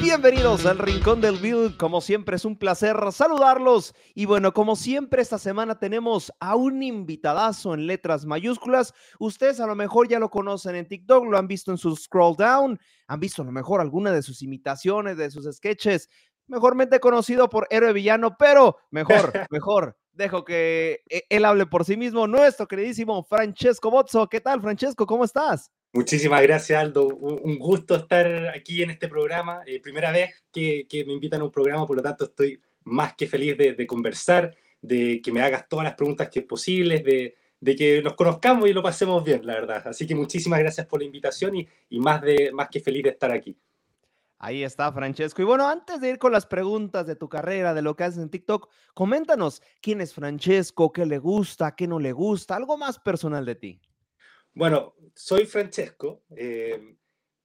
Bienvenidos al Rincón del Bill. Como siempre es un placer saludarlos. Y bueno, como siempre esta semana tenemos a un invitadazo en letras mayúsculas. Ustedes a lo mejor ya lo conocen en TikTok, lo han visto en su scroll down, han visto a lo mejor alguna de sus imitaciones, de sus sketches, mejormente conocido por héroe villano, pero mejor, mejor. Dejo que e, él hable por sí mismo. Nuestro queridísimo Francesco Bozzo. ¿Qué tal, Francesco? ¿Cómo estás? Muchísimas gracias, Aldo. Un gusto estar aquí en este programa. Eh, primera vez que, me invitan a un programa, por lo tanto estoy más que feliz de, conversar, de que me hagas todas las preguntas que es posibles, de, que nos conozcamos y lo pasemos bien, la verdad. Así que muchísimas gracias por la invitación y, y más, de, más que feliz de estar aquí. Ahí está, Francesco. Y bueno, antes de ir con las preguntas de tu carrera, de lo que haces en TikTok, coméntanos quién es Francesco, qué le gusta, qué no le gusta, algo más personal de ti. Bueno, soy Francesco, eh,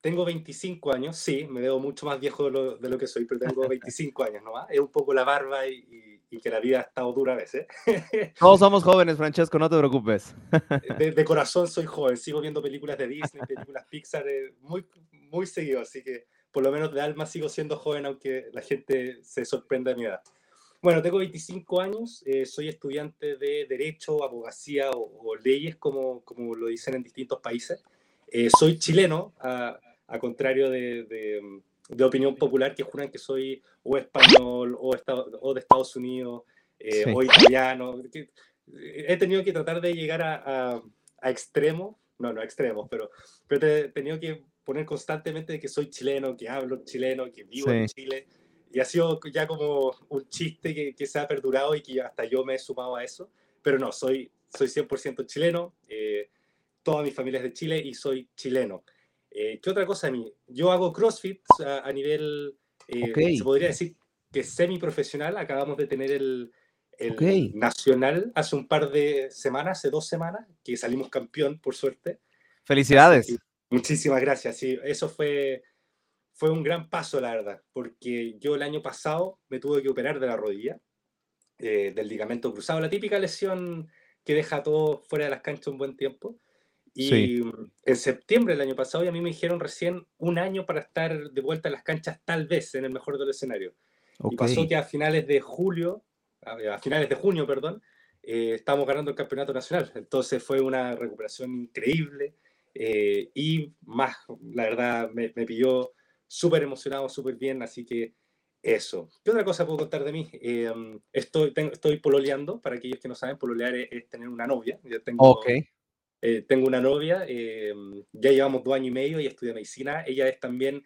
tengo 25 años, sí, me veo mucho más viejo de lo, que soy, pero tengo 25 años nomás. Es un poco la barba y, que la vida ha estado dura a veces. Todos somos jóvenes, Francesco, no te preocupes. De, corazón soy joven, sigo viendo películas de Disney, películas Pixar eh, muy, muy seguido, así que por lo menos de alma sigo siendo joven, aunque la gente se sorprenda de mi edad. Bueno, tengo 25 años, eh, soy estudiante de Derecho, Abogacía o, Leyes, como, como lo dicen en distintos países. Eh, soy chileno, a, a contrario de, de, opinión popular que juran que soy o español o, o de Estados Unidos eh, o italiano. He tenido que tratar de llegar a, a, extremos, no, no extremos, pero, pero he tenido que poner constantemente que soy chileno, que hablo chileno, que vivo en Chile y ha sido ya como un chiste que, que, se ha perdurado y que hasta yo me he sumado a eso. Pero no, soy, soy 100% chileno, eh, toda mi familia es de Chile y soy chileno. Eh, ¿Qué otra cosa a mí? Yo hago CrossFit a, nivel, eh, se podría decir que semi-profesional. Acabamos de tener el, el nacional hace un par de semanas, hace dos semanas, que salimos campeón, por suerte. Felicidades. muchísimas gracias. Sí, eso fue fue un gran paso, la verdad, porque yo el año pasado me tuve que operar de la rodilla, eh, del ligamento cruzado, la típica lesión que deja todo fuera de las canchas un buen tiempo. Y en septiembre del año pasado, y a mí me dijeron recién un año para estar de vuelta en las canchas, tal vez en el mejor del escenario. Y pasó que a finales de julio, a, finales de junio, perdón, eh, estábamos ganando el campeonato nacional. Entonces fue una recuperación increíble eh, y más, la verdad, me, me pilló súper emocionado, súper bien, así que eso. ¿Qué otra cosa puedo contar de mí? Em, estoy, estoy pololeando, para aquellos que no saben, pololear es, tener una novia. Yo tengo, eh, tengo una novia, em, ya llevamos dos años y medio y estudia medicina. Ella es también,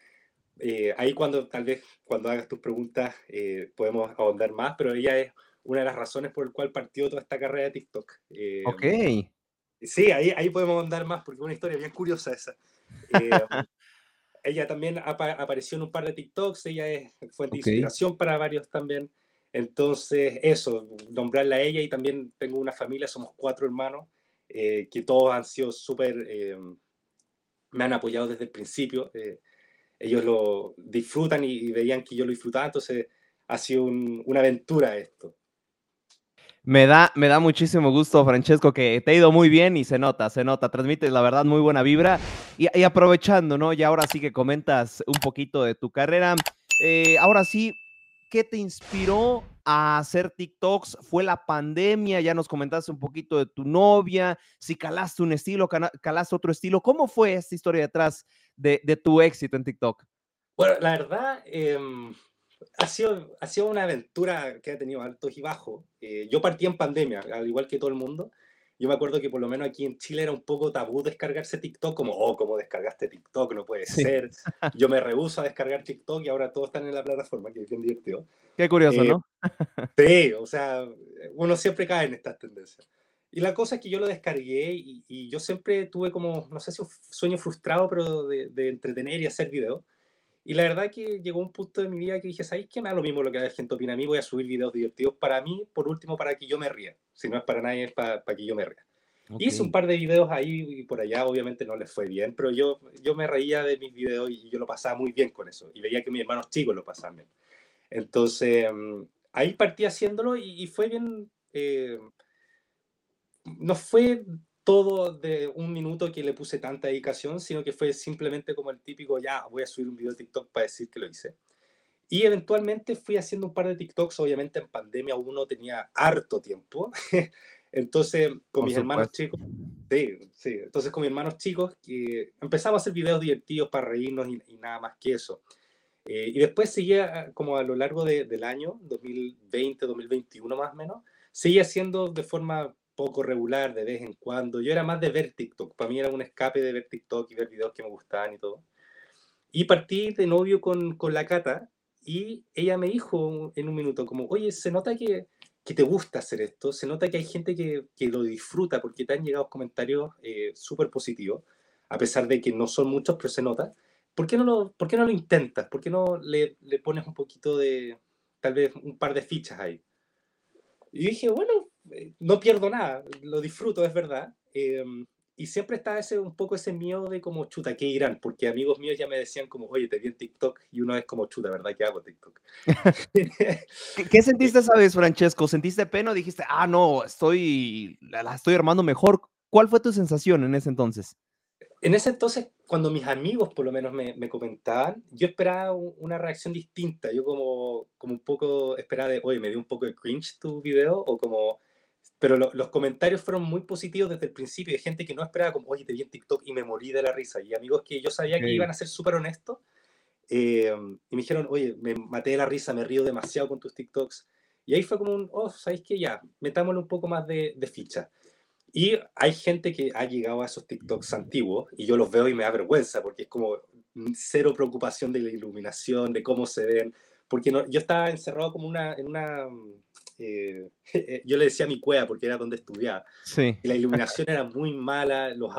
eh, ahí cuando tal vez cuando hagas tus preguntas eh, podemos ahondar más, pero ella es una de las razones por el cual partió toda esta carrera de TikTok. Em, ok. Sí, ahí, ahí podemos ahondar más porque es una historia bien curiosa esa. ella también apareció en un par de TikToks, ella es fuente de inspiración para varios también. Entonces, eso, nombrarla a ella y también tengo una familia, somos cuatro hermanos, eh, que todos han sido súper, eh, me han apoyado desde el principio. Eh, ellos lo disfrutan y, veían que yo lo disfrutaba, entonces ha sido una aventura esto. Me da, me da muchísimo gusto, Francesco, que te ha ido muy bien y se nota, se nota, transmites la verdad muy buena vibra. Y, aprovechando, ¿no? Y ahora sí que comentas un poquito de tu carrera. Eh, ahora sí, ¿qué te inspiró a hacer TikToks? ¿Fue la pandemia? Ya nos comentaste un poquito de tu novia, si calaste un estilo, calaste otro estilo. ¿Cómo fue esta historia detrás de, tu éxito en TikTok? Bueno, la verdad, em, ha sido, ha sido una aventura que ha tenido altos y bajos. Eh, yo partí en pandemia, al igual que todo el mundo. Yo me acuerdo que por lo menos aquí en Chile era un poco tabú descargarse TikTok, como, oh, ¿cómo descargaste TikTok? No puede ser. Yo me rehuso a descargar TikTok y ahora todos están en la plataforma, que es bien divertido. Qué curioso, ¿no? sí, o sea, uno siempre cae en estas tendencias. Y la cosa es que yo lo descargué y, y yo siempre tuve como, no sé si un sueño frustrado, pero de, de entretener y hacer videos. Y la verdad que llegó un punto de mi vida que dije, ¿sabéis qué? Me da lo mismo lo que la gente opina a mí, voy a subir videos divertidos para mí, por último, para que yo me ría. Si no es para nadie, es para, que yo me ría. Hice un par de videos ahí y por allá, obviamente no les fue bien, pero yo, yo me reía de mis videos y yo lo pasaba muy bien con eso. Y veía que mis hermanos chicos lo pasaban bien. Entonces, mm, ahí partí haciéndolo y, fue bien... Eh, no fue todo de un minuto que le puse tanta dedicación, sino que fue simplemente como el típico, ya, voy a subir un video de TikTok para decir que lo hice. Y eventualmente fui haciendo un par de TikToks, obviamente en pandemia uno tenía harto tiempo. Entonces, con mis hermanos chicos, sí, sí, entonces con mis hermanos chicos, que empezamos a hacer videos divertidos para reírnos y, nada más que eso. Eh, y después seguía, como a lo largo del año, 2020, 2021 más o menos, seguía haciendo de forma poco regular, de vez en cuando. Yo era más de ver TikTok, para mí era un escape de ver TikTok y ver videos que me gustaban y todo. Y partí de novio con, con la Cata y ella me dijo en un minuto como, oye, se nota que, que te gusta hacer esto, se nota que hay gente que, que lo disfruta porque te han llegado comentarios eh, súper positivos, a pesar de que no son muchos, pero se nota. ¿Por qué no lo, por qué no lo intentas? ¿Por qué no le, le pones un poquito de, tal vez un par de fichas ahí? Y dije, bueno, no pierdo nada, lo disfruto, es verdad. Eh, y siempre está ese, un poco ese miedo de como, chuta, ¿qué irán? Porque amigos míos ya me decían como, oye, te vi en TikTok, y uno es como, chuta, ¿verdad? ¿Qué hago TikTok? ¿Qué, sentiste esa vez, Francesco? ¿Sentiste pena o dijiste, ah, no, estoy, la, estoy armando mejor? ¿Cuál fue tu sensación en ese entonces? En ese entonces, cuando mis amigos por lo menos me, me comentaban, yo esperaba una reacción distinta. Yo como, como un poco esperaba de, oye, me dio un poco de cringe tu video, o como, pero los comentarios fueron muy positivos desde el principio, de gente que no esperaba como, oye, te vi en TikTok y me morí de la risa. Y amigos que yo sabía que iban a ser súper honestos, eh, y me dijeron, oye, me maté de la risa, me río demasiado con tus TikToks. Y ahí fue como un, oh, ¿sabéis qué? Ya, metámosle un poco más de, de ficha. Y hay gente que ha llegado a esos TikToks antiguos y yo los veo y me da vergüenza porque es como cero preocupación de la iluminación, de cómo se ven, porque no, yo estaba encerrado como una, en una eh, yo le decía mi cueva porque era donde estudiaba. Sí. Y la iluminación era muy mala, los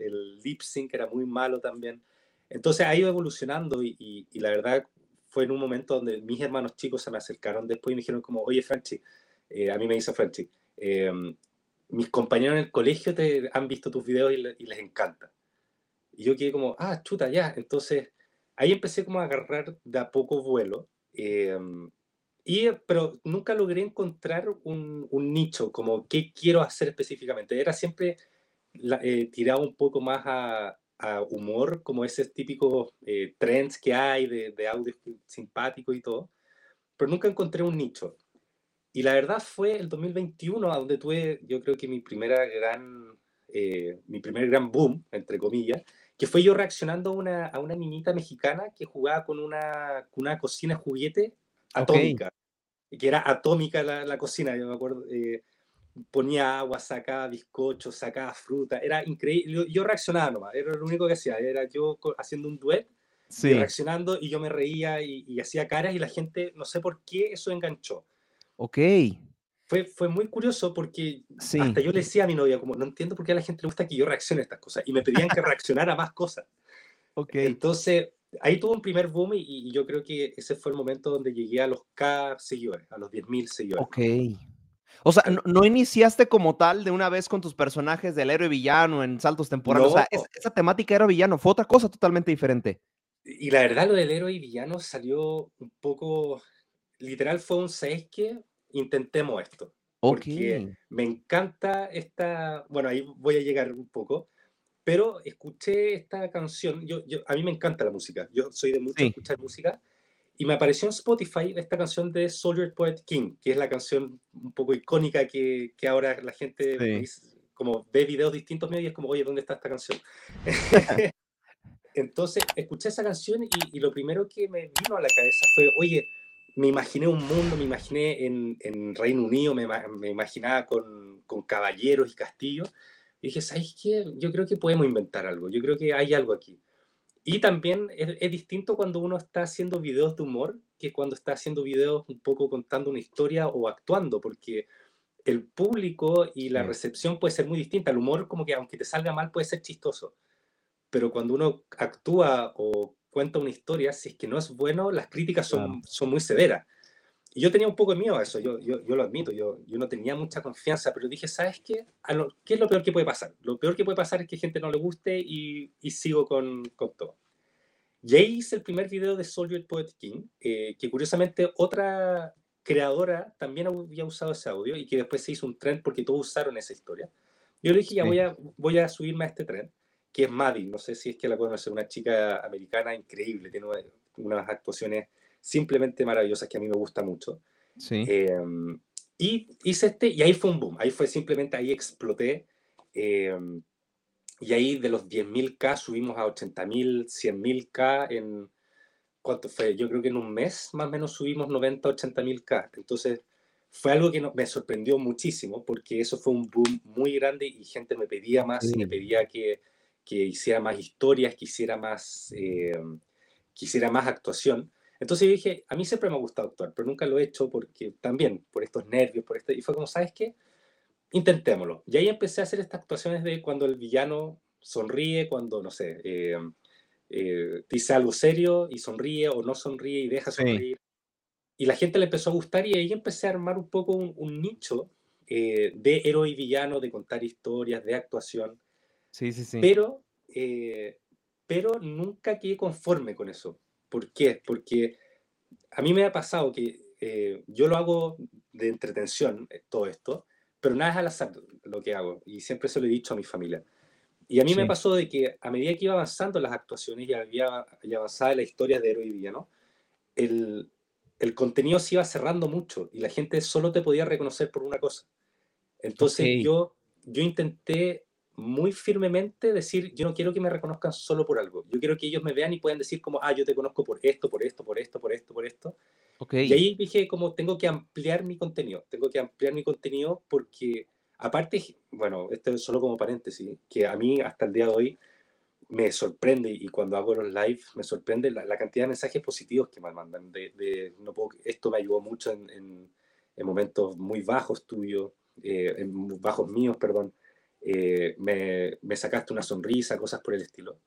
el lip sync era muy malo también. Entonces ha ido evolucionando y, y, la verdad fue en un momento donde mis hermanos chicos se me acercaron después y me dijeron como, oye Franchi, eh, a mí me dice Franchi, eh, mis compañeros en el colegio te han visto tus videos y, y, les encanta. Y yo quedé como, ah, chuta, ya. Entonces ahí empecé como a agarrar de a poco vuelo. Eh, y, pero nunca logré encontrar un, un, nicho, como qué quiero hacer específicamente. Era siempre eh, tirado un poco más a, a, humor, como ese típico eh, trends que hay de, de audio simpático y todo, pero nunca encontré un nicho. Y la verdad fue el 2021 a donde tuve, yo creo que mi primera gran, eh, mi primer gran boom, entre comillas, que fue yo reaccionando a una, a una niñita mexicana que jugaba con una, con una cocina juguete atómica, que era atómica la, la, cocina, yo me acuerdo, eh, ponía agua, sacaba bizcochos, sacaba fruta, era increíble, yo, yo, reaccionaba nomás, era lo único que hacía, era yo haciendo un duet, sí. reaccionando y yo me reía y, y, hacía caras y la gente, no sé por qué eso enganchó. Ok. Fue, fue muy curioso porque sí. hasta yo le decía a mi novia, como, no entiendo por qué a la gente le gusta que yo reaccione a estas cosas, y me pedían que reaccionara a más cosas. Ok. Entonces, ahí tuvo un primer boom y, y, yo creo que ese fue el momento donde llegué a los K seguidores, a los 10.000 seguidores. Ok. O sea, no, no, iniciaste como tal de una vez con tus personajes del héroe villano en saltos temporales. No. O sea, esa, esa temática héroe villano fue otra cosa totalmente diferente. Y la verdad, lo del héroe y villano salió un poco. Literal, fue un 6 que intentemos esto. Porque okay. me encanta esta. Bueno, ahí voy a llegar un poco pero escuché esta canción, yo, yo, a mí me encanta la música, yo soy de mucho sí. escuchar música, y me apareció en Spotify esta canción de Soldier Poet King, que es la canción un poco icónica que, que ahora la gente sí. como ve videos distintos medios y es como, oye, ¿dónde está esta canción? Entonces, escuché esa canción y, y, lo primero que me vino a la cabeza fue, oye, me imaginé un mundo, me imaginé en, en Reino Unido, me, me imaginaba con, con caballeros y castillos, y dije, ¿sabes qué? Yo creo que podemos inventar algo, yo creo que hay algo aquí. Y también es, es, distinto cuando uno está haciendo videos de humor que cuando está haciendo videos un poco contando una historia o actuando, porque el público y la recepción puede ser muy distinta. El humor como que aunque te salga mal puede ser chistoso, pero cuando uno actúa o cuenta una historia, si es que no es bueno, las críticas son, son muy severas. Y yo tenía un poco de miedo a eso, yo, yo, yo lo admito, yo, yo, no tenía mucha confianza, pero dije, ¿sabes qué? Lo, ¿Qué es lo peor que puede pasar? Lo peor que puede pasar es que gente no le guste y, y sigo con, con todo. Y ahí hice el primer video de Soldier Poet King, eh, que curiosamente otra creadora también había usado ese audio y que después se hizo un trend porque todos usaron esa historia. Yo le dije, ya voy a, voy a subirme a este trend, que es Maddie, no sé si es que la conoce, una chica americana increíble, tiene unas actuaciones simplemente maravillosas que a mí me gusta mucho. Sí. Em, y hice este, y ahí fue un boom, ahí fue simplemente, ahí exploté. Em, y ahí de los 10.000K subimos a 80.000, 100.000K en, ¿cuánto fue? Yo creo que en un mes más o menos subimos 90, 80.000K. Entonces fue algo que me sorprendió muchísimo porque eso fue un boom muy grande y gente me pedía más y me pedía que, que hiciera más historias, que hiciera más, eh, más actuación. Entonces yo dije, a mí siempre me ha gustado actuar, pero nunca lo he hecho porque también por estos nervios, por esto, y fue como, ¿sabes qué? Intentémoslo. Y ahí empecé a hacer estas actuaciones de cuando el villano sonríe, cuando, no sé, eh, eh, dice algo serio y sonríe o no sonríe y deja sonreír. Y la gente le empezó a gustar y ahí empecé a armar un poco un, nicho eh, de héroe y villano, de contar historias, de actuación. Sí, sí, sí. Pero, pero nunca quedé conforme con eso. ¿Por qué? Porque a mí me ha pasado que yo lo hago de entretención, todo esto, pero nada es al azar lo que hago. Y siempre se lo he dicho a mi familia. Y a mí me pasó de que a medida que iba avanzando las actuaciones y había y avanzaba la historia de héroe y villano, el, el contenido se iba cerrando mucho y la gente solo te podía reconocer por una cosa. Entonces yo, yo intenté muy firmemente decir, yo no quiero que me reconozcan solo por algo, yo quiero que ellos me vean y puedan decir como, ah, yo te conozco por esto, por esto, por esto, por esto, por esto. Okay. Y ahí dije como, tengo que ampliar mi contenido, tengo que ampliar mi contenido porque Aparte, bueno, esto es solo como paréntesis, que a mí hasta el día de hoy me sorprende y cuando hago los live me sorprende la, cantidad de mensajes positivos que me mandan. De, no puedo, esto me ayudó mucho en, en, momentos muy bajos tuyos, eh, en bajos míos, perdón. Eh, me, me, sacaste una sonrisa, cosas por el estilo.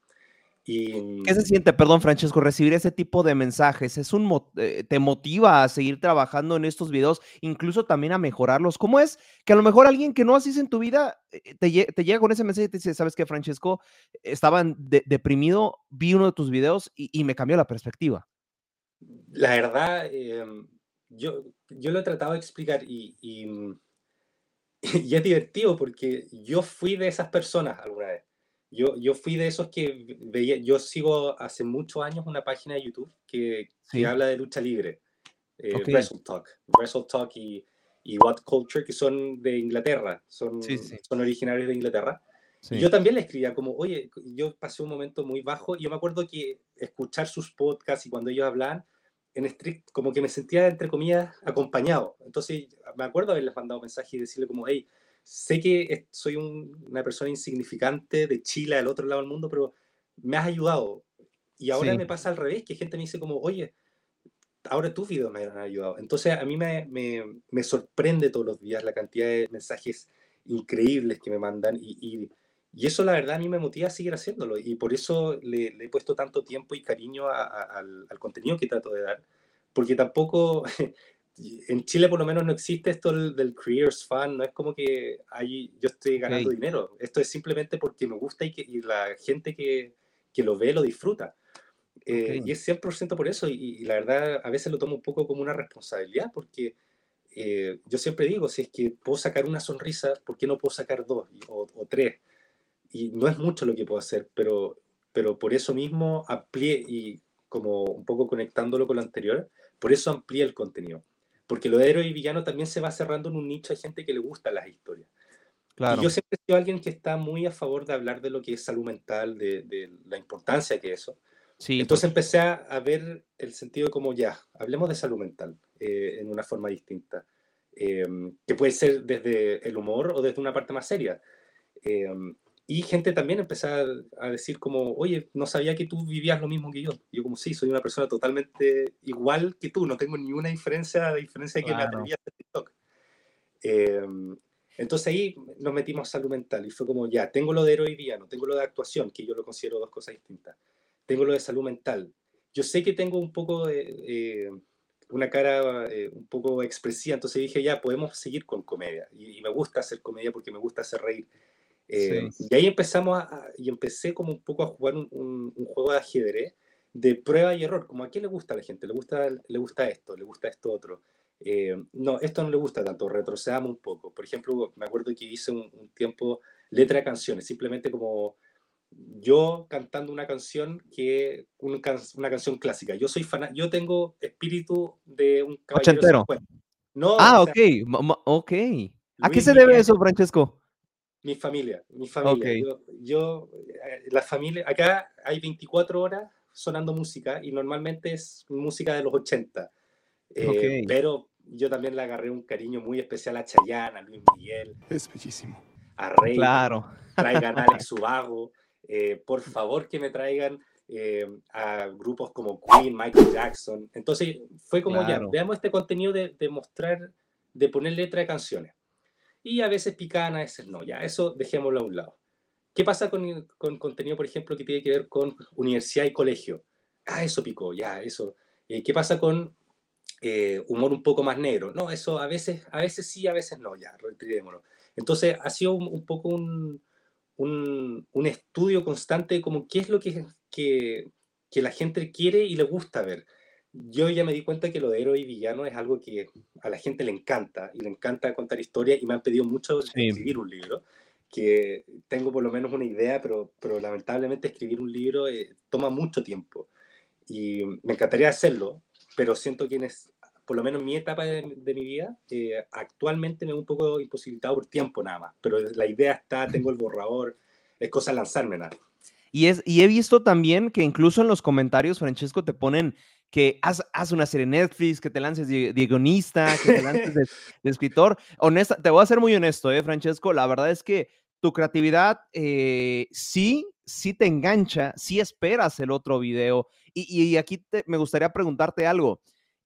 ¿Qué se siente, perdón, Francesco, recibir ese tipo de mensajes? ¿Es un, eh, ¿Te motiva a seguir trabajando en estos videos, incluso también a mejorarlos? ¿Cómo es que a lo mejor alguien que no haces en tu vida eh, te, llega con ese mensaje y te dice, ¿sabes qué, Francesco? Estaba deprimido, vi uno de tus videos y, me cambió la perspectiva. La verdad, em, yo, yo lo he tratado de explicar y, y es divertido porque yo fui de esas personas alguna vez. Yo, yo fui de esos que veía, yo sigo hace muchos años una página de YouTube que, que habla de lucha libre, eh, Wrestle Talk, Wrestle Talk y, y, What Culture, que son de Inglaterra, son, son originarios de Inglaterra. Y yo también le escribía como, oye, yo pasé un momento muy bajo y yo me acuerdo que escuchar sus podcasts y cuando ellos hablaban, en strict, como que me sentía, entre comillas, acompañado. Entonces, me acuerdo haberles mandado mensaje y decirle como, hey, sé que soy una persona insignificante de Chile, al otro lado del mundo, pero me has ayudado. Y ahora me pasa al revés, que gente me dice como, oye, ahora tus videos me han ayudado. Entonces a mí me, me, me, sorprende todos los días la cantidad de mensajes increíbles que me mandan y, y, y, eso la verdad a mí me motiva a seguir haciéndolo y por eso le, le he puesto tanto tiempo y cariño al, al, contenido que trato de dar, porque tampoco en Chile por lo menos no existe esto del, Creators Fund, no es como que ahí yo estoy ganando dinero, esto es simplemente porque me gusta y, que, y la gente que, que, lo ve lo disfruta. Eh, y es 100% por eso, y, la verdad a veces lo tomo un poco como una responsabilidad, porque eh, yo siempre digo, si es que puedo sacar una sonrisa, ¿por qué no puedo sacar dos o, o, tres? Y no es mucho lo que puedo hacer, pero, pero por eso mismo amplié y como un poco conectándolo con lo anterior, por eso amplié el contenido porque lo de héroe y villano también se va cerrando en un nicho de gente que le gusta las historias. Claro. Y yo siempre he sido alguien que está muy a favor de hablar de lo que es salud mental, de, la importancia que es eso. Sí, Entonces empecé a, ver el sentido de como ya, hablemos de salud mental eh, en una forma distinta, em, que puede ser desde el humor o desde una parte más seria. Em, y gente también empezaba a decir como, oye, no sabía que tú vivías lo mismo que yo. yo como, sí, soy una persona totalmente igual que tú, no tengo ninguna diferencia, de diferencia que me atreví a hacer TikTok. Em, entonces ahí nos metimos a salud mental y fue como, ya, tengo lo de héroe y no tengo lo de actuación, que yo lo considero dos cosas distintas. Tengo lo de salud mental. Yo sé que tengo un poco de, eh, una cara eh, un poco expresiva, entonces dije, ya, podemos seguir con comedia. Y, y me gusta hacer comedia porque me gusta hacer reír eh, y ahí empezamos a, y empecé como un poco a jugar un, juego de ajedrez de prueba y error, como a quién le gusta a la gente, le gusta, le gusta esto, le gusta esto otro. Eh, no, esto no le gusta tanto, retrocedamos un poco. Por ejemplo, me acuerdo que hice un, tiempo letra de canciones, simplemente como yo cantando una canción que una, una canción clásica. Yo soy fan, yo tengo espíritu de un caballero. No, ah, ok, ok. ¿A qué se debe eso, Francesco? Mi familia, mi familia. Yo, eh, la familia, acá hay 24 horas sonando música y normalmente es música de los 80. Eh, pero yo también le agarré un cariño muy especial a Chayanne, a Luis Miguel. Es bellísimo. A Rey. Claro. Traigan a Alex Ubago. Eh, por favor que me traigan eh, a grupos como Queen, Michael Jackson. Entonces fue como ya, veamos este contenido de, de, mostrar, de poner letra de canciones. Y a veces pican, a veces no, ya, eso dejémoslo a un lado. ¿Qué pasa con, con contenido, por ejemplo, que tiene que ver con universidad y colegio? Ah, eso picó, ya, eso. Eh, ¿Qué pasa con humor un poco más negro? No, eso a veces, a veces sí, a veces no, ya, retirémoslo. Entonces ha sido un poco un, un, un, estudio constante de como qué es lo que, que, que, la gente quiere y le gusta ver. Yo ya me di cuenta que lo de héroe y villano es algo que a la gente le encanta y le encanta contar historias y me han pedido mucho escribir un libro, que tengo por lo menos una idea, pero, pero lamentablemente escribir un libro eh, toma mucho tiempo y me encantaría hacerlo, pero siento que es, por lo menos en mi etapa de, mi vida, eh, actualmente me veo un poco imposibilitado por tiempo nada más, pero la idea está, tengo el borrador, es cosa lanzarme nada. Y, es, y he visto también que incluso en los comentarios, Francesco, te ponen que haz, haz una serie Netflix, que te lances de, guionista, que te lances de, escritor. Honesta, te voy a ser muy honesto, ¿eh, Francesco? La verdad es que tu creatividad eh, sí, sí te engancha, sí esperas el otro video. Y, y aquí me gustaría preguntarte algo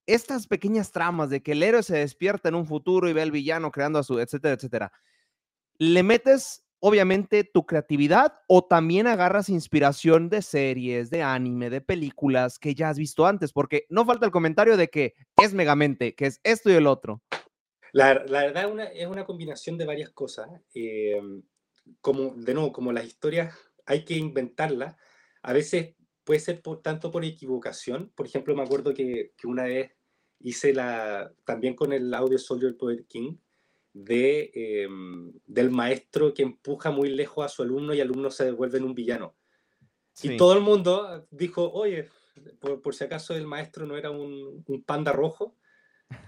estas pequeñas tramas de que el héroe se despierta en un futuro y ve al villano creando a su, etcétera, etcétera, le metes obviamente tu creatividad o también agarras inspiración de series, de anime, de películas que ya has visto antes, porque no falta el comentario de que es Megamente, que es esto y el otro. La, verdad una, es una combinación de varias cosas. Em, como, de nuevo, como las historias hay que inventarlas, a veces puede ser por, tanto por equivocación. Por ejemplo, me acuerdo que, que una vez hice la, también con el audio Soldier Poet King, de, em, del maestro que empuja muy lejos a su alumno y el alumno se devuelve en un villano. Y todo el mundo dijo, oye, por, por, si acaso el maestro no era un, un panda rojo.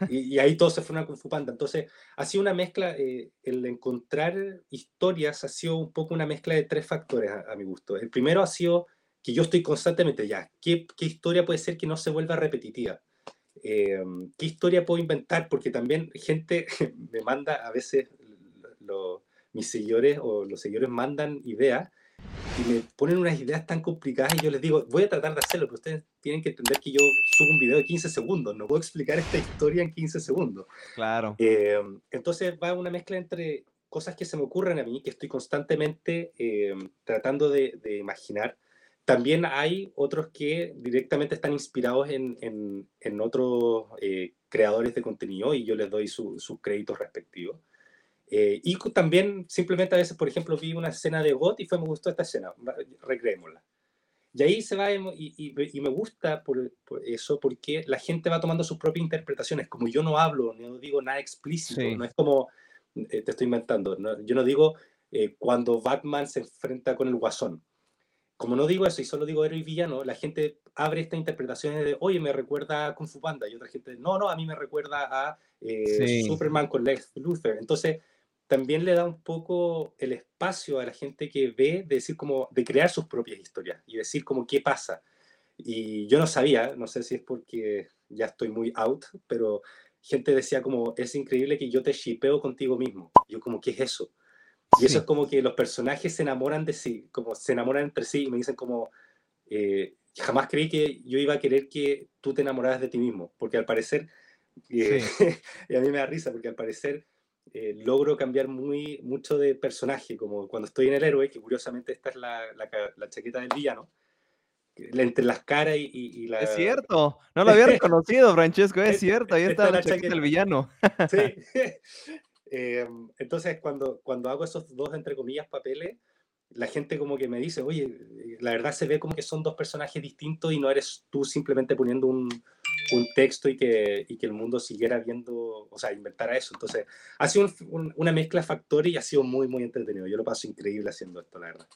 Y, ahí todo se fue una Kung Fu Panda. Entonces, ha sido una mezcla, eh, el encontrar historias ha sido un poco una mezcla de tres factores a, a mi gusto. El primero ha sido que yo estoy constantemente ya, ¿qué, qué historia puede ser que no se vuelva repetitiva? Eh, ¿Qué historia puedo inventar? Porque también gente me manda a veces, mis seguidores o los seguidores mandan ideas y me ponen unas ideas tan complicadas y yo les digo, voy a tratar de hacerlo, pero ustedes tienen que entender que yo subo un video de 15 segundos, no puedo explicar esta historia en 15 segundos. Claro. Eh, entonces va una mezcla entre cosas que se me ocurren a mí, que estoy constantemente eh, tratando de, de imaginar, también hay otros que directamente están inspirados en, en, en otros eh, creadores de contenido y yo les doy sus créditos respectivos. Eh, y también simplemente a veces, por ejemplo, vi una escena de GOT y fue, me gustó esta escena, recreémosla. Y ahí se va, y, y, me gusta por, eso, porque la gente va tomando sus propias interpretaciones. Como yo no hablo, no digo nada explícito, no es como, eh, te estoy inventando, yo no digo cuando Batman se enfrenta con el guasón como no digo eso y solo digo héroe y villano, la gente abre estas interpretaciones de, oye, me recuerda a Kung Fu Panda, y otra gente, no, no, a mí me recuerda a eh, Superman con Lex Luthor. Entonces, también le da un poco el espacio a la gente que ve de decir como, de crear sus propias historias y decir como qué pasa. Y yo no sabía, no sé si es porque ya estoy muy out, pero gente decía como, es increíble que yo te shipeo contigo mismo. Yo como, ¿qué es eso? Y eso es como que los personajes se enamoran de sí, como se enamoran entre sí y me dicen como, eh, jamás creí que yo iba a querer que tú te enamoraras de ti mismo, porque al parecer, eh, y a mí me da risa, porque al parecer eh, logro cambiar muy, mucho de personaje, como cuando estoy en el héroe, que curiosamente esta es la, la, chaqueta del villano, entre las caras y, la... Es cierto, no lo había reconocido, Francesco, es cierto, ahí está la, chaqueta del villano. sí, Em, entonces, cuando, cuando hago esos dos, entre comillas, papeles, la gente como que me dice, oye, eh, la verdad se ve como que son dos personajes distintos y no eres tú simplemente poniendo un, un texto y que, y que el mundo siguiera viendo, o sea, inventara eso. Entonces, ha sido una mezcla de factores y ha sido muy, muy entretenido. Yo lo paso increíble haciendo esto, la verdad.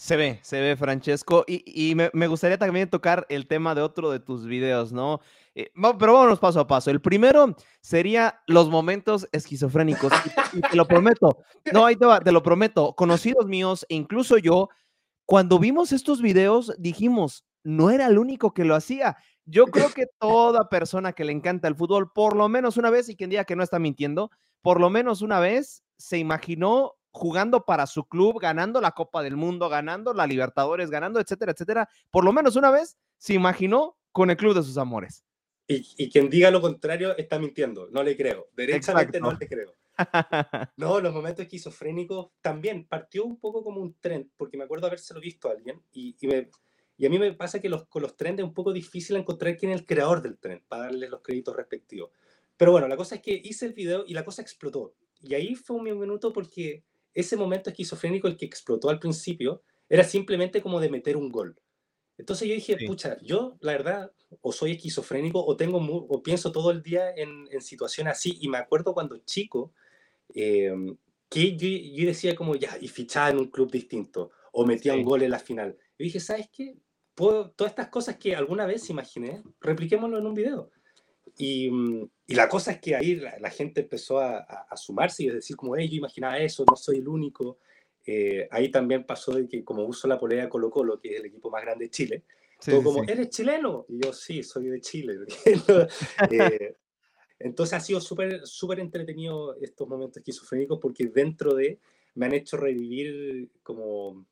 Se ve, se ve, Francesco. Y, me, gustaría también tocar el tema de otro de tus videos, ¿no? Eh, pero vámonos paso a paso. El primero sería los momentos esquizofrénicos. Y, te lo prometo. No, ahí te va, te lo prometo. Conocidos míos, incluso yo, cuando vimos estos videos, dijimos, no era el único que lo hacía. Yo creo que toda persona que le encanta el fútbol, por lo menos una vez, y quien diga que no está mintiendo, por lo menos una vez se imaginó jugando para su club, ganando la Copa del Mundo, ganando la Libertadores, ganando, etcétera, etcétera. Por lo menos una vez se imaginó con el club de sus amores. Y, quien diga lo contrario está mintiendo, no le creo. Derechamente no le creo. No, los momentos esquizofrénicos también partió un poco como un tren, porque me acuerdo habérselo visto a alguien y, y, a mí me pasa que los, con los trenes es un poco difícil encontrar quién es el creador del tren para darle los créditos respectivos. Pero bueno, la cosa es que hice el video y la cosa explotó. Y ahí fue un minuto porque ese momento esquizofrénico, el que explotó al principio, era simplemente como de meter un gol. Entonces yo dije, pucha, yo la verdad, o soy esquizofrénico, o tengo o pienso todo el día en, en situaciones así. Y me acuerdo cuando chico, eh, que yo, decía como, ya, y fichaba en un club distinto, o metía un gol en la final. Y dije, ¿sabes qué? Puedo, todas estas cosas que alguna vez imaginé, repliquémoslo en un video. Y, mm, y, la cosa es que ahí la, gente empezó a, a, sumarse y a decir como, hey, yo imaginaba eso, no soy el único. Eh, ahí también pasó de que como uso la polea Colo Colo, que es el equipo más grande de Chile, todo como, ¿eres chileno? Y yo, sí, soy de Chile. eh, entonces ha sido súper súper entretenido estos momentos esquizofrénicos porque dentro de me han hecho revivir como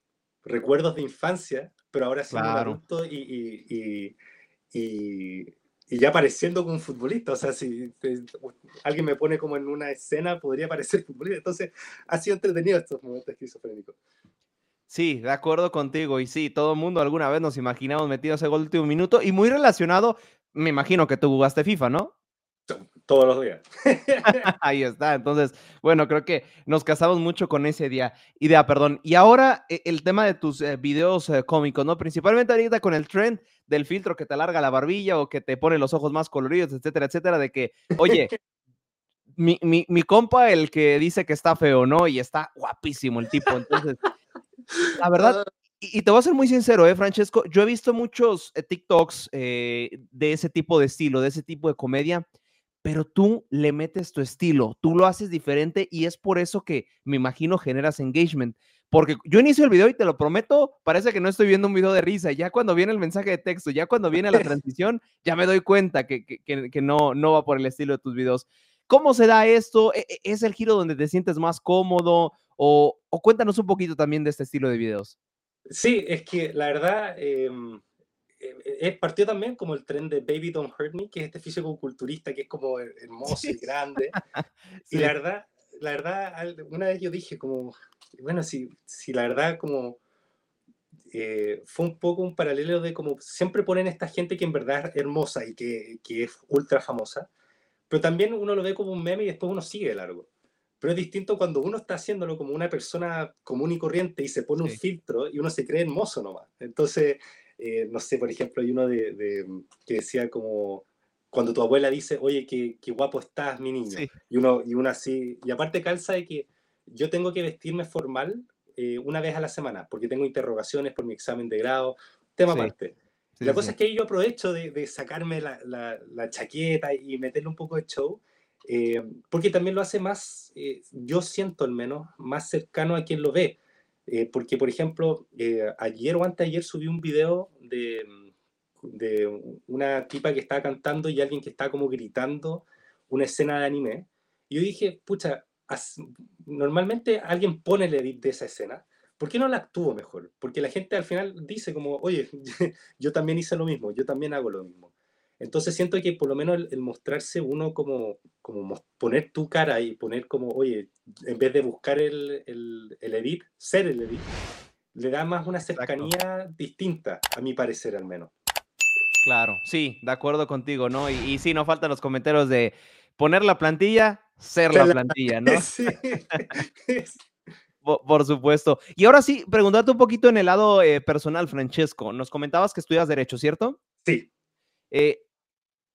recuerdos de infancia, pero ahora siendo claro. adulto y, y, y, y ya apareciendo como un futbolista. O sea, si alguien me pone como en una escena, podría parecer futbolista. Entonces, ha sido entretenido estos momentos esquizofrénicos. Sí, de acuerdo contigo. Y sí, todo el mundo alguna vez nos imaginamos metido ese gol último minuto. Y muy relacionado, me imagino que tú jugaste FIFA, ¿no? Todos los días. Ahí está. Entonces, bueno, creo que nos casamos mucho con ese día. Idea, perdón. Y ahora e, el tema de tus eh, videos eh, cómicos, ¿no? Principalmente ahorita con el trend del filtro que te alarga la barbilla o que te pone los ojos más coloridos, etcétera, etcétera, de que, oye, mi, mi, mi compa, el que dice que está feo, ¿no? Y está guapísimo el tipo. Entonces, la verdad, ah. y, te voy a ser muy sincero, ¿eh, Francesco? Yo he visto muchos eh, TikToks de ese tipo de estilo, de ese tipo de comedia pero tú le metes tu estilo, tú lo haces diferente y es por eso que me imagino generas engagement. Porque yo inicio el video y te lo prometo, parece que no estoy viendo un video de risa. Ya cuando viene el mensaje de texto, ya cuando viene la transición, ya me doy cuenta que, que, no, no va por el estilo de tus videos. ¿Cómo se da esto? ¿E, e, ¿Es el giro donde te sientes más cómodo? O, o cuéntanos un poquito también de este estilo de videos. Sí, es que la verdad, eh, eh, partió también como el tren de Baby Don't Hurt Me, que es este físico culturista que es como hermoso y grande. Y la verdad, la verdad, una vez yo dije como, bueno, si, si la verdad como eh, fue un poco un paralelo de como siempre ponen esta gente que en verdad es hermosa y que, que, es ultra famosa, pero también uno lo ve como un meme y después uno sigue de largo. Pero es distinto cuando uno está haciéndolo como una persona común y corriente y se pone un filtro y uno se cree hermoso nomás. Entonces, eh, no sé, por ejemplo, hay uno de, que decía como cuando tu abuela dice, oye, qué, qué guapo estás, mi niño. Y, uno, y uno así, y aparte calza de que yo tengo que vestirme formal eh, una vez a la semana, porque tengo interrogaciones por mi examen de grado, tema aparte. la cosa es que yo aprovecho de, de sacarme la, la, la, chaqueta y meterle un poco de show, eh, porque también lo hace más, yo siento al menos, más cercano a quien lo ve. Eh, porque, por ejemplo, eh, ayer o antes de ayer subí un video de, de una tipa que estaba cantando y alguien que estaba como gritando una escena de anime. Y yo dije, pucha, normalmente alguien pone el edit de esa escena. ¿Por qué no la actúo mejor? Porque la gente al final dice como, oye, yo también hice lo mismo, yo también hago lo mismo. Entonces siento que por lo menos el, mostrarse uno como, como poner tu cara y poner como, oye, en vez de buscar el, el, el edit, ser el edit, le da más una cercanía distinta, a mi parecer al menos. Claro, sí, de acuerdo contigo, ¿no? Y, y sí, no faltan los comentarios de poner la plantilla, ser la, plantilla, ¿no? Sí. por, supuesto. Y ahora sí, preguntarte un poquito en el lado eh, personal, Francesco. Nos comentabas que estudias Derecho, ¿cierto? Sí. Eh,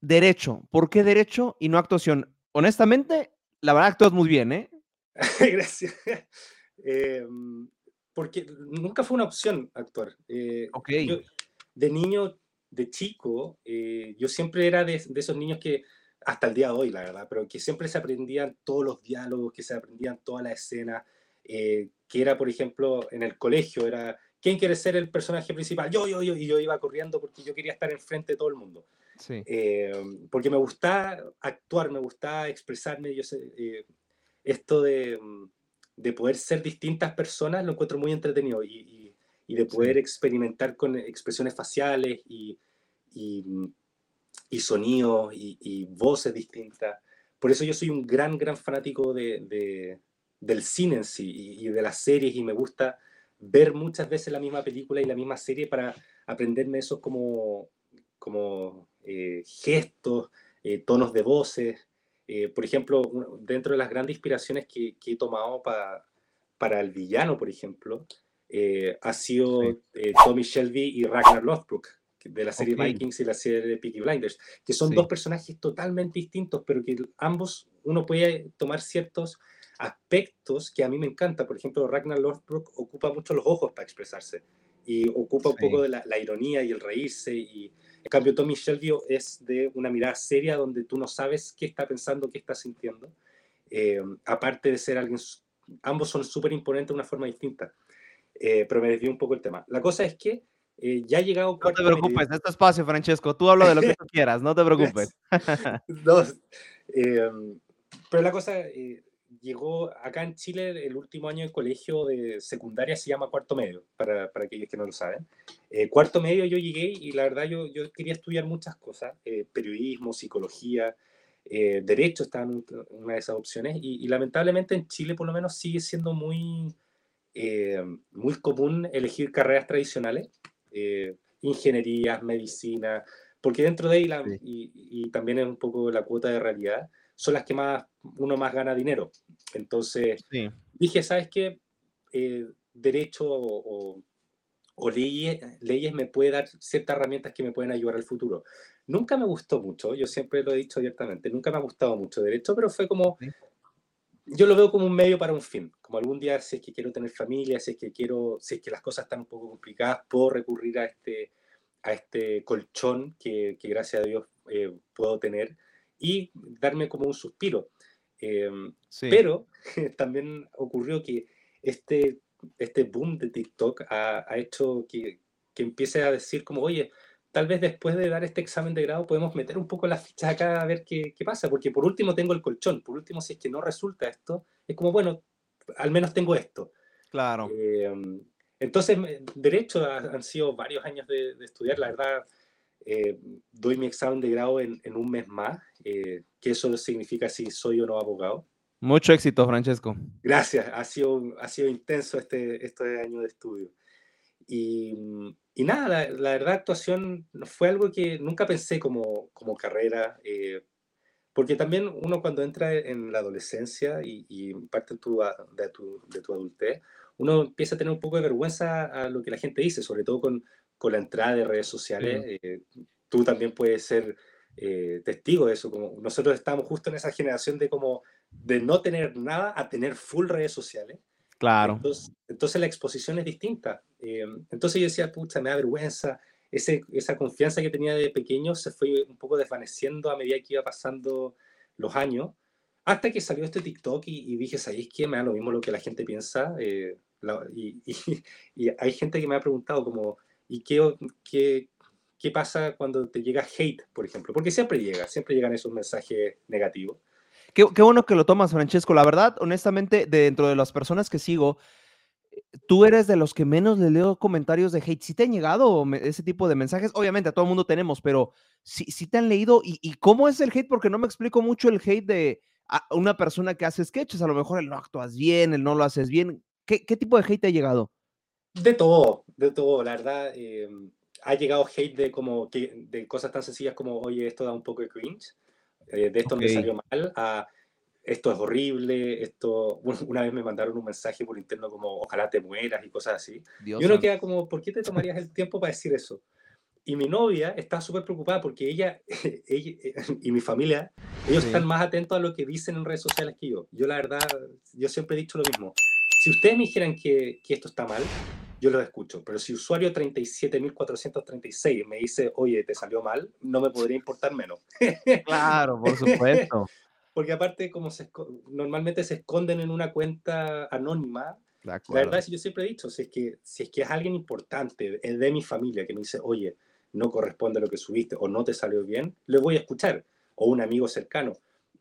derecho. ¿Por qué derecho y no actuación? Honestamente, la verdad actúas muy bien, ¿eh? Gracias. Eh, porque nunca fue una opción actuar. Eh, Ok. yo, de niño, de chico, eh, yo siempre era de, de esos niños que, hasta el día de hoy, la verdad, pero que siempre se aprendían todos los diálogos, que se aprendían todas las escenas, eh, que era, por ejemplo, en el colegio, era, ¿quién quiere ser el personaje principal? Yo, yo, yo, y yo iba corriendo porque yo quería estar enfrente de todo el mundo. Sí. Eh, porque me gusta actuar, me gusta expresarme, yo sé, eh, esto de, de poder ser distintas personas lo encuentro muy entretenido y, y- y de poder experimentar con expresiones faciales y, y, sonidos y, voces distintas. Por eso yo soy un gran, gran fanático de, de- del cine en sí y, y de las series y me gusta ver muchas veces la misma película y la misma serie para aprenderme esos como, como eh, gestos, eh, tonos de voces. Eh, por ejemplo, dentro de las grandes inspiraciones que, que he tomado pa- para el villano, por ejemplo, ha sido Sí. Tommy Shelby y Ragnar Lothbrok, de la serie. Vikings y la serie Peaky Blinders, que son Sí. dos personajes totalmente distintos, pero que ambos uno puede tomar ciertos aspectos que a mí me encanta. Por ejemplo, Ragnar Lothbrok ocupa mucho los ojos para expresarse y ocupa un Sí. poco de la, la ironía y el reírse. Y en cambio, Tommy Shelby es de una mirada seria donde tú no sabes qué está pensando, qué está sintiendo. Eh, aparte de ser alguien, ambos son súper imponentes de una forma distinta. Eh, pero me desvió un poco el tema. La cosa es que eh, ya ha llegado No te preocupes, este espacio, Francesco. Tú habla de lo que tú quieras, no te preocupes. No, eh, pero la cosa, eh, llegó acá en Chile el último año de colegio de secundaria se llama cuarto medio, para, para aquellos que no lo saben. Eh, cuarto medio yo llegué y la verdad yo, yo quería estudiar muchas cosas, eh, periodismo, psicología, eh, derecho estaban una de esas opciones y, y lamentablemente en Chile por lo menos sigue siendo muy, eh, muy común elegir carreras tradicionales, eh, ingenierías, medicina, porque dentro de ahí, la- y, y también es un poco la cuota de realidad, son las que más uno más gana dinero. Entonces Sí, dije, ¿sabes qué? Eh, derecho o, o- o leyes, leyes me puede dar ciertas herramientas que me pueden ayudar al futuro. Nunca me gustó mucho, yo siempre lo he dicho abiertamente, nunca me ha gustado mucho derecho, pero fue como, Sí. yo lo veo como un medio para un fin, como algún día si es que quiero tener familia, si es que quiero, si es que las cosas están un poco complicadas, puedo recurrir a este, a este colchón que, que gracias a Dios eh, puedo tener y darme como un suspiro. Em, sí. pero también ocurrió que este, este boom de TikTok ha, ha hecho que, que empiece a decir como, oye, tal vez después de dar este examen de grado podemos meter un poco las fichas acá a ver qué, qué pasa, porque por último tengo el colchón, por último si es que no resulta esto, es como, bueno, al menos tengo esto. claro. Eh, entonces, derecho ha- han sido varios años de, de estudiar, la verdad, eh, doy mi examen de grado en, en un mes más, eh, que eso significa si soy o no abogado. Mucho éxito, Francesco. Gracias, ha sido, ha sido intenso este, este año de estudio. Y, y nada, la, la verdad, actuación fue algo que nunca pensé como, como carrera, eh, porque también uno cuando entra en la adolescencia y, y parte de tu, de, tu, de tu adultez, uno empieza a tener un poco de vergüenza a lo que la gente dice, sobre todo con, con la entrada de redes sociales. eh, tú también puedes ser eh, testigo de eso, como nosotros estamos justo en esa generación de como de no tener nada a tener full redes sociales. Claro. Entonces, entonces la exposición es distinta. Eh, entonces yo decía, pucha, me da vergüenza. Ese, esa confianza que tenía de pequeño se fue un poco desvaneciendo a medida que iba pasando los años. Hasta que salió este TikTok y, y dije, ¿sabéis qué? Me da lo mismo lo que la gente piensa. eh, la- y, y- y hay gente que me ha preguntado como, ¿y qué, qué, qué pasa cuando te llega hate, por ejemplo? Porque siempre llega, siempre llegan esos mensajes negativos. Qué, qué bueno que lo tomas, Francesco. La verdad, honestamente, dentro de las personas que sigo, tú eres de los que menos le leo comentarios de hate. ¿Sí te han llegado ese tipo de mensajes? Obviamente, a todo el mundo tenemos, pero sí, sí te han leído. ¿Y, y cómo es el hate? Porque no me explico mucho el hate de a- una persona que hace sketches. A lo mejor el no actúas bien, el no lo haces bien. ¿Qué, qué tipo de hate te ha llegado? De todo, de todo, la verdad. eh, ha llegado hate de, como que, de cosas tan sencillas como, oye, esto da un poco de cringe, eh, de esto me Ok. salió mal, a esto es horrible, esto... Una vez me mandaron un mensaje por interno como, ojalá te mueras y cosas así. Dios Y uno queda como, ¿por qué te tomarías el tiempo para decir eso? Y mi novia está súper preocupada porque ella, ella y mi familia, ellos Sí. están más atentos a lo que dicen en redes sociales que yo. Yo la verdad, yo siempre he dicho lo mismo. Si ustedes me dijeran que, que esto está mal, yo lo escucho. Pero si usuario 37.436 me dice, oye, te salió mal, no me podría importar menos. Claro, por supuesto. Porque aparte, como se, normalmente se esconden en una cuenta anónima, la verdad es que yo siempre he dicho, si es que, si es, que es alguien importante, es de mi familia, que me dice, oye, no corresponde a lo que subiste o no te salió bien, le voy a escuchar. O un amigo cercano.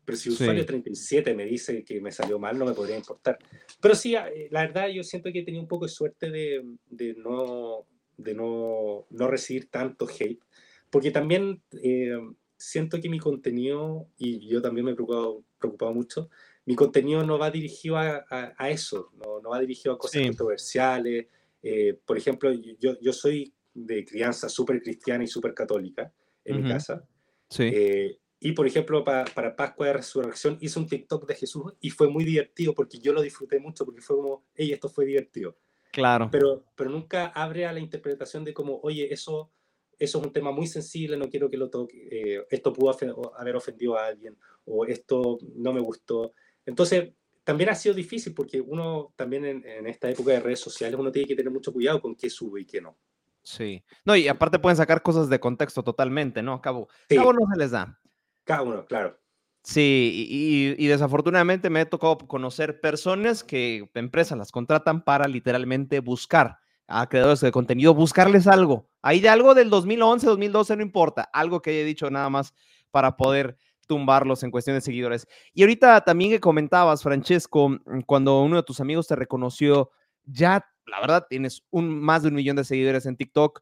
Pero si usuario 37 me dice que me salió mal, no me podría importar. Pero sí, eh, la verdad, yo siento que he tenido un poco de suerte de, de no, de no, no, recibir tanto hate. Porque también eh, siento que mi contenido, y yo también me he preocupado, preocupado mucho, mi contenido no va dirigido a, a, eso, no, no, va dirigido a cosas controversiales. Eh, por ejemplo, yo, yo soy de crianza súper cristiana y súper católica en mi casa. Sí. Eh, y por ejemplo, para, para, Pascua de Resurrección hice un TikTok de Jesús y fue muy divertido porque yo lo disfruté mucho porque fue como, hey, esto fue divertido. Claro. Pero, pero nunca abre a la interpretación de como, oye, eso, eso es un tema muy sensible, no quiero que lo toque, eh, esto pudo haber ofendido a alguien o esto no me gustó. Entonces, también ha sido difícil porque uno también en, en esta época de redes sociales uno tiene que tener mucho cuidado con qué sube y qué no. Sí. No, y aparte pueden sacar cosas de contexto totalmente, ¿no? Cabo, cabo no se les da. Cada uno, claro. Sí, y, desafortunadamente me he tocado conocer personas que empresas las contratan para literalmente buscar a creadores de contenido, buscarles algo. Ahí de algo del 2011, 2012, no importa, algo que haya dicho nada más para poder tumbarlos en cuestión de seguidores. Y ahorita también que comentabas, Francesco, mm, cuando uno de tus amigos te reconoció, ya la verdad, tienes un, más de un millón de seguidores en TikTok.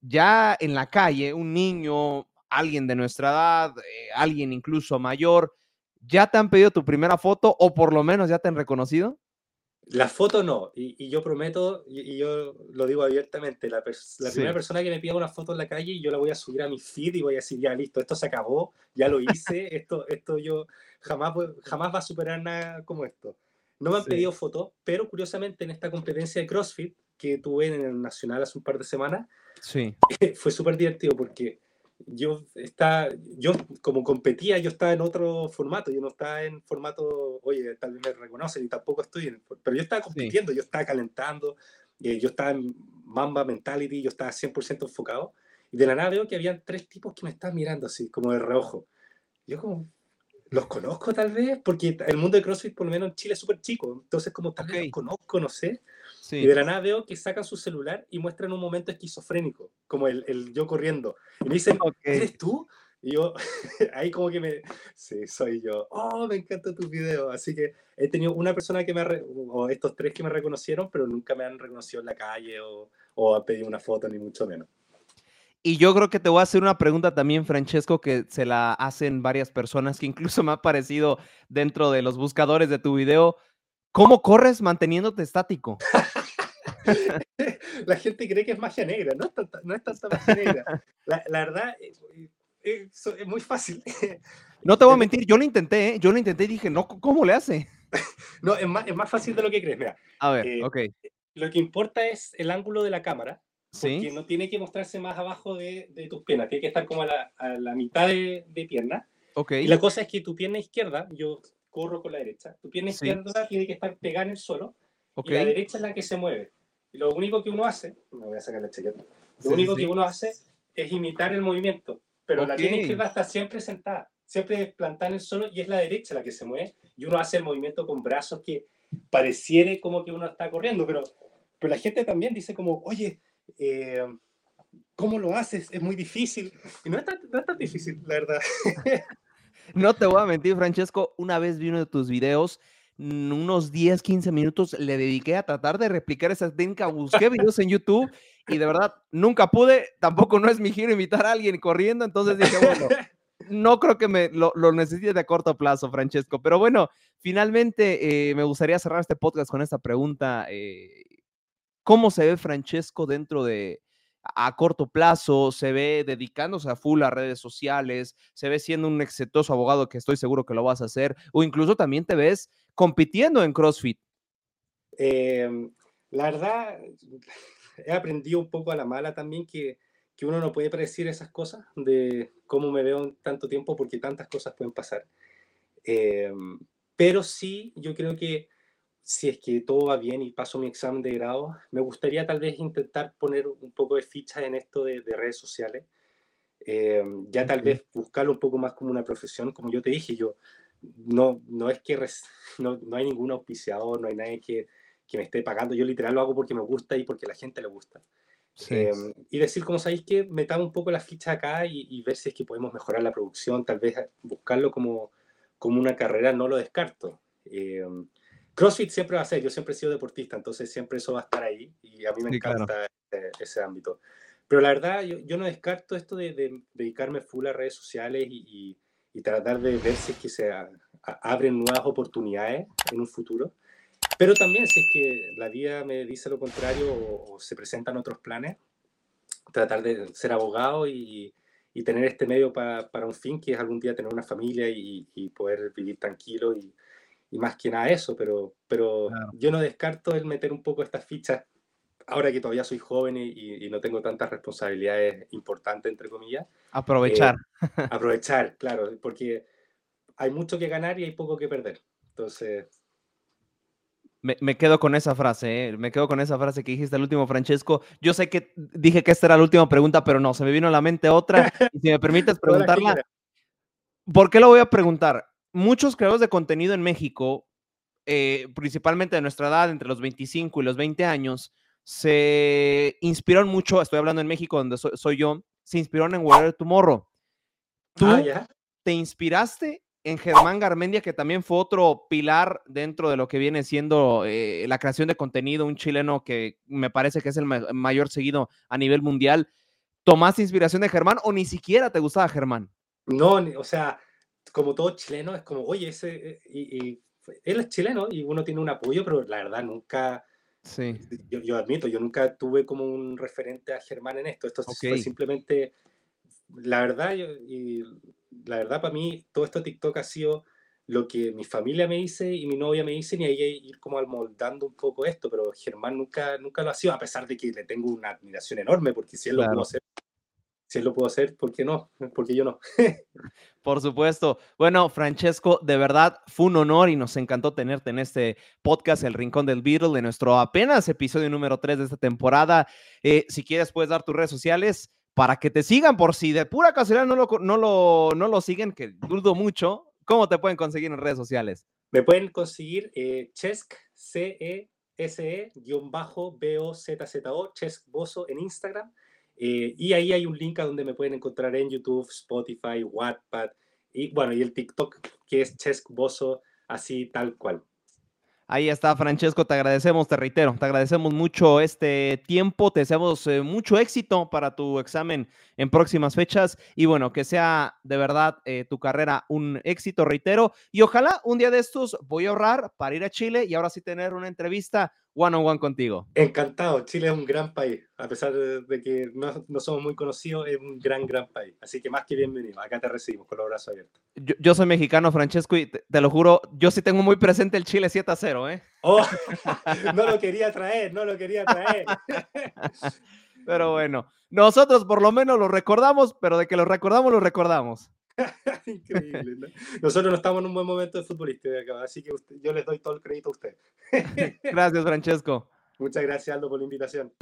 Ya en la calle, un niño, alguien de nuestra edad, eh, alguien incluso mayor, ¿ya te han pedido tu primera foto o por lo menos ya te han reconocido? La foto no, y, yo prometo, y, yo lo digo abiertamente, la, primera persona que me pida una foto en la calle, yo la voy a subir a mi feed y voy a decir, ya listo, esto se acabó, ya lo hice, esto, esto yo jamás, jamás va a superar nada como esto. No me han pedido fotos, pero curiosamente en esta competencia de CrossFit que tuve en el Nacional hace un par de semanas, sí. fue súper divertido porque yo, está, yo como competía, yo estaba en otro formato, yo no estaba en formato, oye, tal vez me reconocen y tampoco estoy, en, pero yo estaba compitiendo, yo estaba calentando, eh, yo estaba en Mamba Mentality, yo estaba 100% enfocado, y de la nada veo que habían tres tipos que me estaban mirando así, como de reojo. Yo como, los conozco tal vez, porque el mundo de CrossFit, por lo menos en Chile, es súper chico. Entonces, como tal vez los conozco, no sé. Y de la nada veo que sacan su celular y muestran un momento esquizofrénico, como el, el yo corriendo. Y me dicen, ¿eres tú? Y yo, ahí como que me, sí, soy yo. Oh, me encanta tu video. Así que he tenido una persona que me, o estos tres que me reconocieron, pero nunca me han reconocido en la calle o, o han pedido una foto, ni mucho menos. Y yo creo que te voy a hacer una pregunta también, Francesco, que se la hacen varias personas, que incluso me ha aparecido dentro de los buscadores de tu video. ¿Cómo corres manteniéndote estático? la gente cree que es magia negra, no es tanta, no es tanta magia negra. La, la verdad, es, es, muy fácil. No te voy a mentir, yo lo intenté, ¿eh? yo lo intenté y dije, no, ¿cómo le hace? no, es más, es más fácil de lo que crees. Mira, a ver, eh, ok. Lo que importa es el ángulo de la cámara porque no tiene que mostrarse más abajo de, de, tus piernas, tiene que estar como a la, a la mitad de, de, pierna. Okay. Y la cosa es que tu pierna izquierda, yo corro con la derecha, tu pierna izquierda tiene que estar pegada en el suelo okay. y la derecha es la que se mueve. Y lo único que uno hace, me voy a sacar la chaqueta, lo único que uno hace es imitar el movimiento, pero la pierna izquierda está siempre sentada, siempre plantada en el suelo y es la derecha la que se mueve y uno hace el movimiento con brazos que pareciere como que uno está corriendo, pero, pero la gente también dice como, oye, eh, ¿cómo lo haces? Es muy difícil. Y no es tan, difícil, la verdad. no te voy a mentir, Francesco, una vez vi uno de tus videos, unos 10, 15 minutos le dediqué a tratar de replicar esa técnica, busqué videos en YouTube y de verdad nunca pude, tampoco no es mi giro imitar a alguien corriendo, entonces dije, bueno, no creo que me lo, lo necesite a corto plazo, Francesco, pero bueno, finalmente eh, me gustaría cerrar este podcast con esta pregunta. Eh, cómo se ve Francesco dentro de a corto plazo, se ve dedicándose a full a redes sociales, se ve siendo un exitoso abogado que estoy seguro que lo vas a hacer, o incluso también te ves compitiendo en CrossFit. Em, la verdad, he aprendido un poco a la mala también que, que uno no puede predecir esas cosas de cómo me veo en tanto tiempo porque tantas cosas pueden pasar. Em, pero sí, yo creo que si es que todo va bien y paso mi examen de grado, me gustaría tal vez intentar poner un poco de ficha en esto de, redes sociales. Eh, ya tal vez buscarlo un poco más como una profesión, como yo te dije, yo no, no es que no, no, hay ningún auspiciador, no hay nadie que, que, me esté pagando, yo literal lo hago porque me gusta y porque a la gente le gusta. Eh, y decir, como sabéis que metamos un poco la ficha acá y, ver si es que podemos mejorar la producción, tal vez buscarlo como, como una carrera, no lo descarto. Eh, CrossFit siempre va a ser, yo siempre he sido deportista, entonces siempre eso va a estar ahí y a mí me encanta ese, ámbito. Pero la verdad, yo, yo no descarto esto de, dedicarme full a redes sociales y, y, tratar de ver si es que se abren nuevas oportunidades en un futuro. Pero también si es que la vida me dice lo contrario o, se presentan otros planes, tratar de ser abogado y, y tener este medio para, para un fin, que es algún día tener una familia y, y poder vivir tranquilo y, y más que nada eso, pero, pero yo no descarto el meter un poco estas fichas ahora que todavía soy joven y, y no tengo tantas responsabilidades importantes, entre comillas. Aprovechar. Eh, aprovechar, claro, porque hay mucho que ganar y hay poco que perder. Entonces... Me, me quedo con esa frase, ¿eh? me quedo con esa frase que dijiste al último, Francesco. Yo sé que dije que esta era la última pregunta, pero no, se me vino a la mente otra. Y si me permites preguntarla, ¿por qué lo voy a preguntar? Muchos creadores de contenido en México, eh, principalmente de nuestra edad, entre los 25 y los 20 años, se inspiraron mucho, estoy hablando en México, donde soy, yo, se inspiraron en Warrior Tomorrow. ¿Tú ah, te inspiraste en Germán Garmendia, que también fue otro pilar dentro de lo que viene siendo eh, la creación de contenido, un chileno que me parece que es el mayor seguido a nivel mundial. ¿Tomaste inspiración de Germán o ni siquiera te gustaba Germán? No, o sea, como todo chileno, es como, oye, ese, eh, y, él es chileno y uno tiene un apoyo, pero la verdad nunca, sí. yo, admito, yo nunca tuve como un referente a Germán en esto. Esto fue simplemente, la verdad, y la verdad para mí, todo esto TikTok ha sido lo que mi familia me dice y mi novia me dice, y ahí ir como almoldando un poco esto, pero Germán nunca, nunca lo ha sido, a pesar de que le tengo una admiración enorme, porque si él lo pudo hacer, si él lo puedo hacer, ¿por qué no? Porque yo no. Por supuesto. Bueno, Francesco, de verdad fue un honor y nos encantó tenerte en este podcast, El Rincón del Beatle, de nuestro apenas episodio número 3 de esta temporada. Eh, si quieres, puedes dar tus redes sociales para que te sigan, por si de pura casualidad no lo, no lo, no lo siguen, que dudo mucho. ¿Cómo te pueden conseguir en redes sociales? Me pueden conseguir eh, Chesk, C-E-S-E-B-O-Z-Z-O, Chesk Bozo en Instagram. Eh, y ahí hay un link a donde me pueden encontrar en YouTube, Spotify, Wattpad y bueno, y el TikTok que es Chesk Bozo, así tal cual. Ahí está, Francesco, te agradecemos, te reitero, te agradecemos mucho este tiempo, te deseamos eh, mucho éxito para tu examen en próximas fechas y bueno, que sea de verdad eh, tu carrera un éxito, reitero, y ojalá un día de estos voy a ahorrar para ir a Chile y ahora sí tener una entrevista one on one contigo. Encantado, Chile es un gran país, a pesar de que no, no, somos muy conocidos, es un gran, gran país. Así que más que bienvenido, acá te recibimos con los brazos abiertos. Yo, soy mexicano, Francesco, y te, lo juro, yo sí tengo muy presente el Chile 7 a 0, ¿eh? Oh, no lo quería traer, no lo quería traer. pero bueno, nosotros por lo menos lo recordamos, pero de que lo recordamos, lo recordamos. Increíble. Nosotros no estamos en un buen momento de futbolista así que yo les doy todo el crédito a usted. gracias, Francesco. Muchas gracias, Aldo, por la invitación.